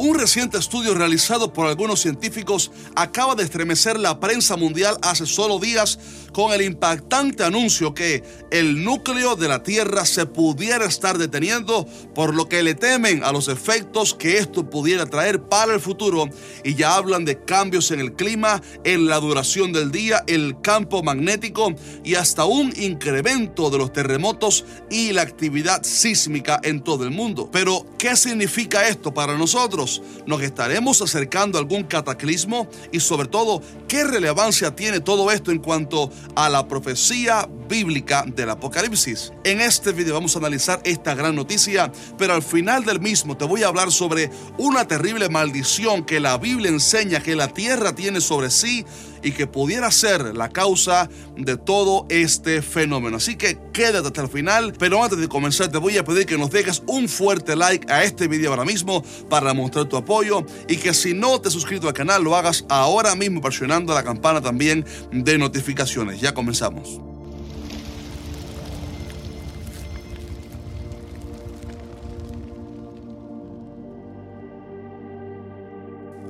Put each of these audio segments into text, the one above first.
Un reciente estudio realizado por algunos científicos acaba de estremecer la prensa mundial hace solo días con el impactante anuncio que el núcleo de la Tierra se pudiera estar deteniendo, por lo que le temen a los efectos que esto pudiera traer para el futuro y ya hablan de cambios en el clima, en la duración del día, el campo magnético y hasta un incremento de los terremotos y la actividad sísmica en todo el mundo. Pero, ¿qué significa esto para nosotros? ¿Nos estaremos acercando a algún cataclismo? Y sobre todo, ¿qué relevancia tiene todo esto en cuanto a la profecía bíblica del Apocalipsis? En este video vamos a analizar esta gran noticia, pero al final del mismo te voy a hablar sobre una terrible maldición que la Biblia enseña que la tierra tiene sobre sí y que pudiera ser la causa de todo este fenómeno. Así que quédate hasta el final, pero antes de comenzar te voy a pedir que nos dejes un fuerte like a este video ahora mismo para mostrar tu apoyo y que si no te has suscrito al canal lo hagas ahora mismo presionando la campana también de notificaciones. Ya comenzamos.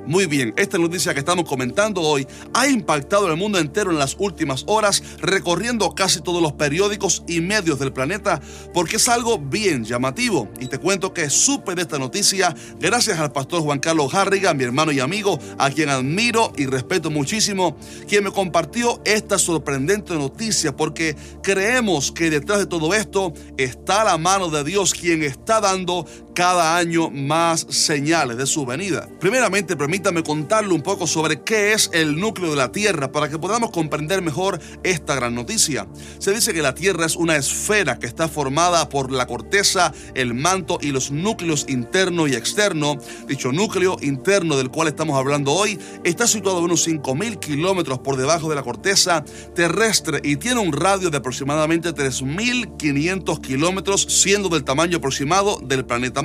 Muy bien, esta noticia que estamos comentando hoy ha impactado el mundo entero en las últimas horas, recorriendo casi todos los periódicos y medios del planeta, porque es algo bien llamativo. Y te cuento que supe de esta noticia gracias al pastor Juan Carlos Harrigan, mi hermano y amigo, a quien admiro y respeto muchísimo, quien me compartió esta sorprendente noticia, porque creemos que detrás de todo esto está la mano de Dios, quien está dando cada año más señales de su venida. Primeramente, permítame contarle un poco sobre qué es el núcleo de la Tierra para que podamos comprender mejor esta gran noticia. Se dice que la Tierra es una esfera que está formada por la corteza, el manto y los núcleos interno y externo. Dicho núcleo interno del cual estamos hablando hoy está situado a unos 5.000 kilómetros por debajo de la corteza terrestre y tiene un radio de aproximadamente 3.500 kilómetros, siendo del tamaño aproximado del planeta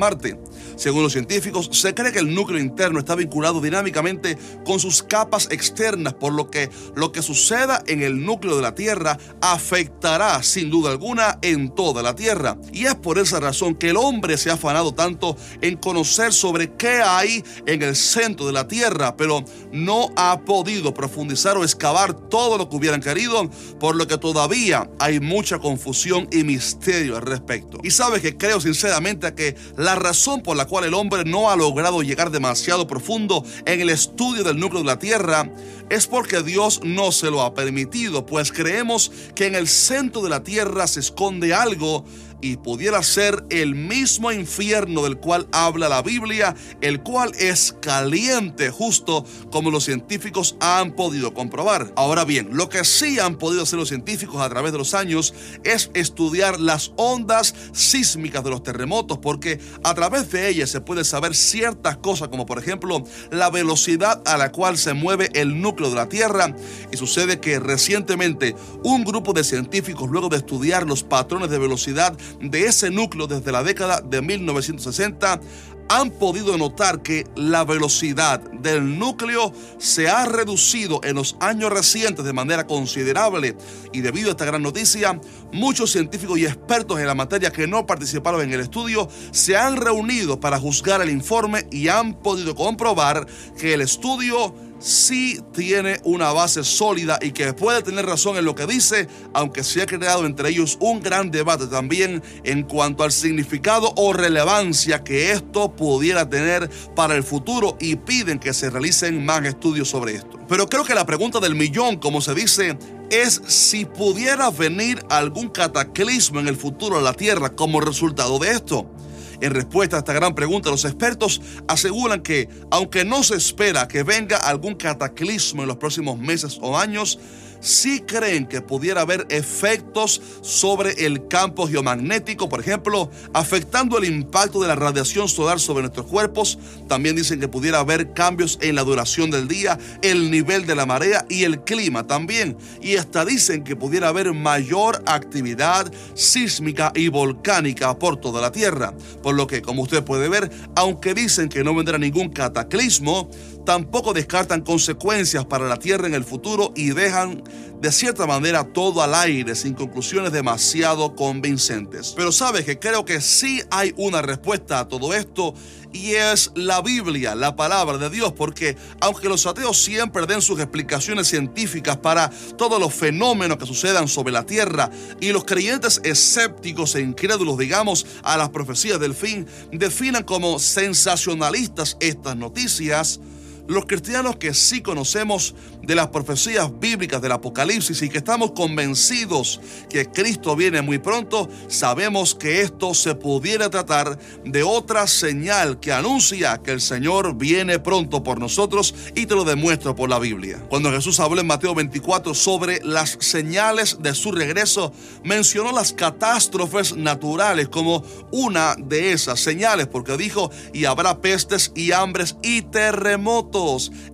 Según los científicos, se cree que el núcleo interno está vinculado dinámicamente con sus capas externas, por lo que lo que suceda en el núcleo de la Tierra afectará sin duda alguna en toda la Tierra. Y es por esa razón que el hombre se ha afanado tanto en conocer sobre qué hay en el centro de la Tierra, pero no ha podido profundizar o excavar todo lo que hubieran querido, por lo que todavía hay mucha confusión y misterio al respecto. Y sabes que creo sinceramente que la razón por la cual el hombre no ha logrado llegar demasiado profundo en el estudio del núcleo de la Tierra es porque Dios no se lo ha permitido, pues creemos que en el centro de la Tierra se esconde algo y pudiera ser el mismo infierno del cual habla la Biblia, el cual es caliente, justo como los científicos han podido comprobar. Ahora bien, lo que sí han podido hacer los científicos a través de los años es estudiar las ondas sísmicas de los terremotos, porque a través de ellas se puede saber ciertas cosas, como por ejemplo la velocidad a la cual se mueve el núcleo de la Tierra. Y sucede que recientemente un grupo de científicos, luego de estudiar los patrones de velocidad de ese núcleo desde la década de 1960 han podido notar que la velocidad del núcleo se ha reducido en los años recientes de manera considerable. Y debido a esta gran noticia, muchos científicos y expertos en la materia que no participaron en el estudio se han reunido para juzgar el informe y han podido comprobar que el estudio sí tiene una base sólida y que puede tener razón en lo que dice, aunque se ha creado entre ellos un gran debate también en cuanto al significado o relevancia que esto pudiera tener para el futuro y piden que se realicen más estudios sobre esto. Pero creo que la pregunta del millón, como se dice, es si pudiera venir algún cataclismo en el futuro a la Tierra como resultado de esto. En respuesta a esta gran pregunta, los expertos aseguran que, aunque no se espera que venga algún cataclismo en los próximos meses o años, sí creen que pudiera haber efectos sobre el campo geomagnético, por ejemplo, afectando el impacto de la radiación solar sobre nuestros cuerpos. También dicen que pudiera haber cambios en la duración del día, el nivel de la marea y el clima también. Y hasta dicen que pudiera haber mayor actividad sísmica y volcánica por toda la Tierra. Por lo que, como usted puede ver, aunque dicen que no vendrá ningún cataclismo, tampoco descartan consecuencias para la tierra en el futuro y dejan de cierta manera todo al aire sin conclusiones demasiado convincentes. Pero sabes que creo que sí hay una respuesta a todo esto y es la Biblia, la palabra de Dios, porque aunque los ateos siempre den sus explicaciones científicas para todos los fenómenos que sucedan sobre la tierra y los creyentes escépticos e incrédulos, digamos, a las profecías del fin, definan como sensacionalistas estas noticias, los cristianos que sí conocemos de las profecías bíblicas del Apocalipsis y que estamos convencidos que Cristo viene muy pronto, sabemos que esto se pudiera tratar de otra señal que anuncia que el Señor viene pronto por nosotros y te lo demuestro por la Biblia. Cuando Jesús habló en Mateo 24 sobre las señales de su regreso, mencionó las catástrofes naturales como una de esas señales, porque dijo, y habrá pestes y hambres y terremotos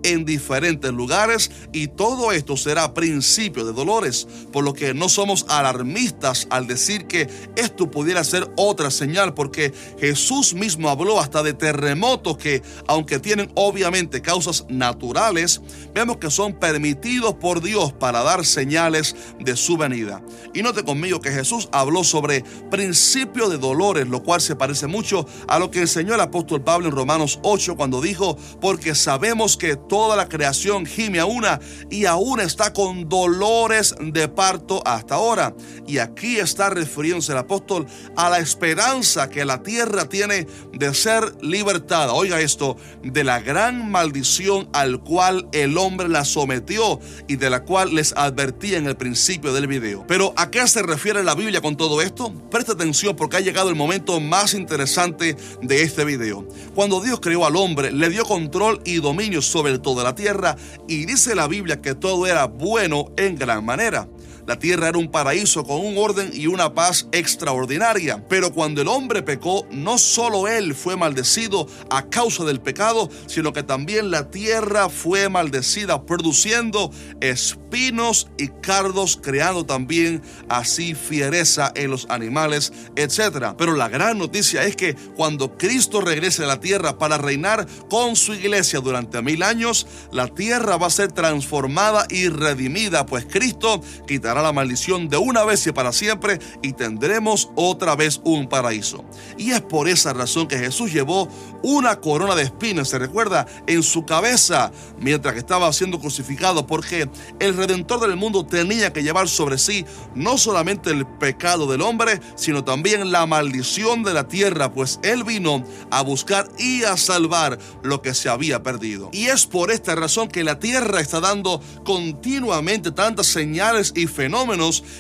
en diferentes lugares y todo esto será principio de dolores, por lo que no somos alarmistas al decir que esto pudiera ser otra señal, porque Jesús mismo habló hasta de terremotos que, aunque tienen obviamente causas naturales, vemos que son permitidos por Dios para dar señales de su venida. Y note conmigo que Jesús habló sobre principio de dolores, lo cual se parece mucho a lo que enseñó el apóstol Pablo en Romanos 8 cuando dijo, porque sabemos Que toda la creación gime a una y aún está con dolores de parto hasta ahora. Y aquí está refiriéndose el apóstol a la esperanza que la tierra tiene de ser libertada. Oiga esto, de la gran maldición al cual el hombre la sometió y de la cual les advertí en el principio del video. Pero ¿a qué se refiere la Biblia con todo esto? Presta atención porque ha llegado el momento más interesante de este video. Cuando Dios creó al hombre, le dio control y dominio sobre toda la tierra y dice la Biblia que todo era bueno en gran manera. La tierra era un paraíso con un orden y una paz extraordinaria. Pero cuando el hombre pecó, no solo él fue maldecido a causa del pecado, sino que también la tierra fue maldecida, produciendo espinos y cardos, creando también así fiereza en los animales, etc. Pero la gran noticia es que cuando Cristo regrese a la tierra para reinar con su iglesia durante mil años, la tierra va a ser transformada y redimida, pues Cristo quitará la maldición de una vez y para siempre y tendremos otra vez un paraíso. Y es por esa razón que Jesús llevó una corona de espinas, se recuerda, en su cabeza mientras que estaba siendo crucificado, porque el Redentor del mundo tenía que llevar sobre sí no solamente el pecado del hombre, sino también la maldición de la tierra, pues Él vino a buscar y a salvar lo que se había perdido. Y es por esta razón que la tierra está dando continuamente tantas señales y fenómenos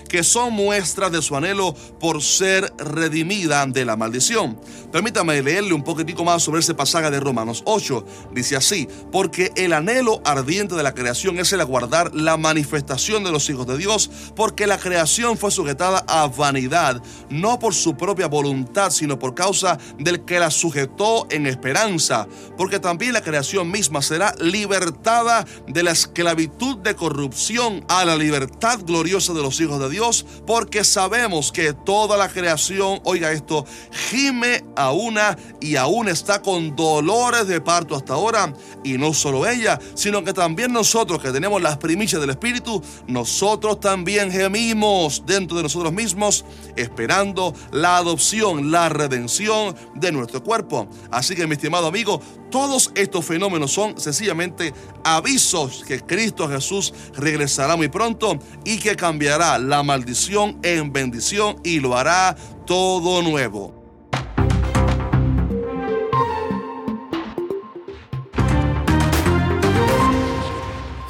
que son muestras de su anhelo por ser redimida de la maldición. Permítame leerle un poquitico más sobre ese pasaje de Romanos 8. Dice así, porque el anhelo ardiente de la creación es el aguardar la manifestación de los hijos de Dios, porque la creación fue sujetada a vanidad, no por su propia voluntad, sino por causa del que la sujetó en esperanza, porque también la creación misma será libertada de la esclavitud de corrupción a la libertad gloriosa de los hijos de Dios, porque sabemos que toda la creación, oiga esto, gime a una y aún está con dolores de parto hasta ahora. Y no solo ella, sino que también nosotros que tenemos las primicias del Espíritu, nosotros también gemimos dentro de nosotros mismos, esperando la adopción, la redención de nuestro cuerpo. Así que mi estimado amigo, todos estos fenómenos son sencillamente avisos que Cristo Jesús regresará muy pronto y que cambiará la maldición en bendición y lo hará todo nuevo.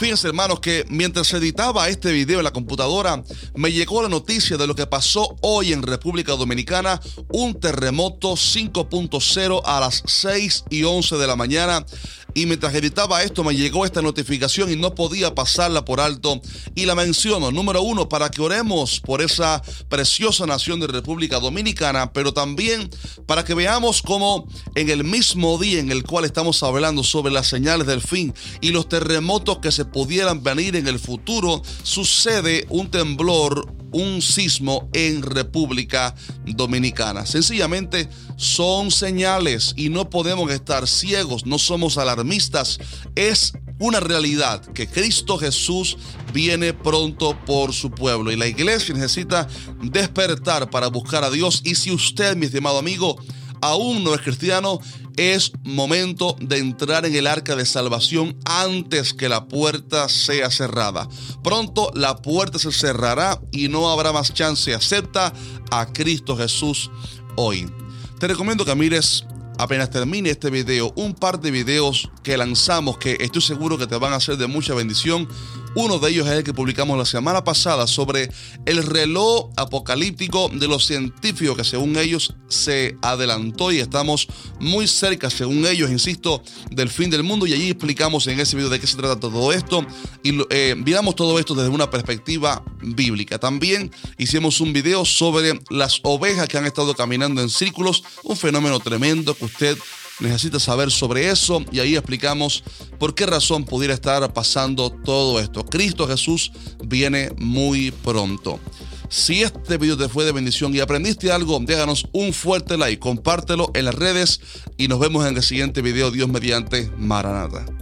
Fíjense hermanos que mientras editaba este video en la computadora me llegó la noticia de lo que pasó hoy en República Dominicana, un terremoto 5.0 a las 6 y 11 de la mañana. Y mientras editaba esto me llegó esta notificación y no podía pasarla por alto. Y la menciono, número uno, para que oremos por esa preciosa nación de República Dominicana, pero también para que veamos cómo en el mismo día en el cual estamos hablando sobre las señales del fin y los terremotos que se pudieran venir en el futuro, sucede un temblor un sismo en República Dominicana. Sencillamente son señales y no podemos estar ciegos, no somos alarmistas. Es una realidad que Cristo Jesús viene pronto por su pueblo y la iglesia necesita despertar para buscar a Dios y si usted, mi estimado amigo, aún no es cristiano, es momento de entrar en el arca de salvación antes que la puerta sea cerrada. Pronto la puerta se cerrará y no habrá más chance. Acepta a Cristo Jesús hoy. Te recomiendo que mires apenas termine este video un par de videos que lanzamos que estoy seguro que te van a ser de mucha bendición uno de ellos es el que publicamos la semana pasada sobre el reloj apocalíptico de los científicos que según ellos se adelantó y estamos muy cerca, según ellos, insisto, del fin del mundo. Y allí explicamos en ese video de qué se trata todo esto y eh, miramos todo esto desde una perspectiva bíblica. También hicimos un video sobre las ovejas que han estado caminando en círculos, un fenómeno tremendo que usted necesita saber sobre eso y ahí explicamos por qué razón pudiera estar pasando todo esto. Cristo Jesús viene muy pronto. Si este video te fue de bendición y aprendiste algo, déjanos un fuerte like, compártelo en las redes y nos vemos en el siguiente video. Dios mediante Maranata.